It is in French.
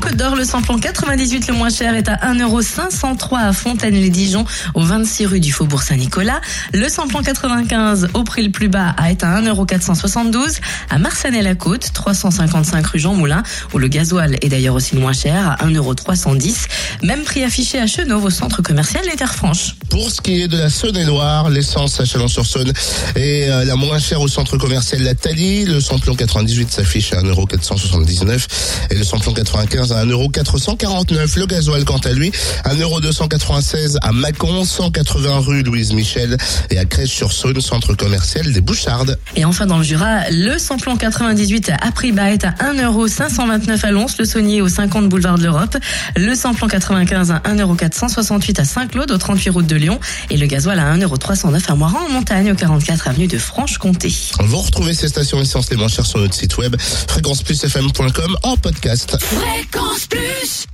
Côte d'Or, le samplon 98 le moins cher est à 1,503€ à Fontaine-les-Dijon, au 26 rue du Faubourg Saint-Nicolas. Le samplon 95 au prix le plus bas est à 1,472€ à Marsanet-la-Côte, 355 rue Jean Moulin, où le gasoil est d'ailleurs aussi le moins cher à 1,310€. Même prix affiché à Chenauve au centre commercial Les Terres Franches. Pour ce qui est de la Saône-et-Loire, l'essence à Chalon-sur-Saône est euh, la moins chère au centre commercial La Thalie. Le samplon 98 s'affiche à 1,479€ et le samplon 95 à 1,449€. Le gasoil, quant à lui, 1,296€ à Mâcon, 180 rue Louise Michel et à Crèche-sur-Saône, centre commercial des Bouchardes. Et enfin dans le Jura, le samplon 98 à prix bas est à 1,529€ à Lons, le Saunier au 50 boulevard de l'Europe. Le samplon 95 à 1,468€ à Saint-Claude au 38 route de Lyon et le gasoil à 1,309€ à Moiran en montagne au 44 avenue de Franche-Comté. Vous retrouvez ces stations essence les moins chères sur notre site web fréquenceplusfm.com en podcast. Fréquence Plus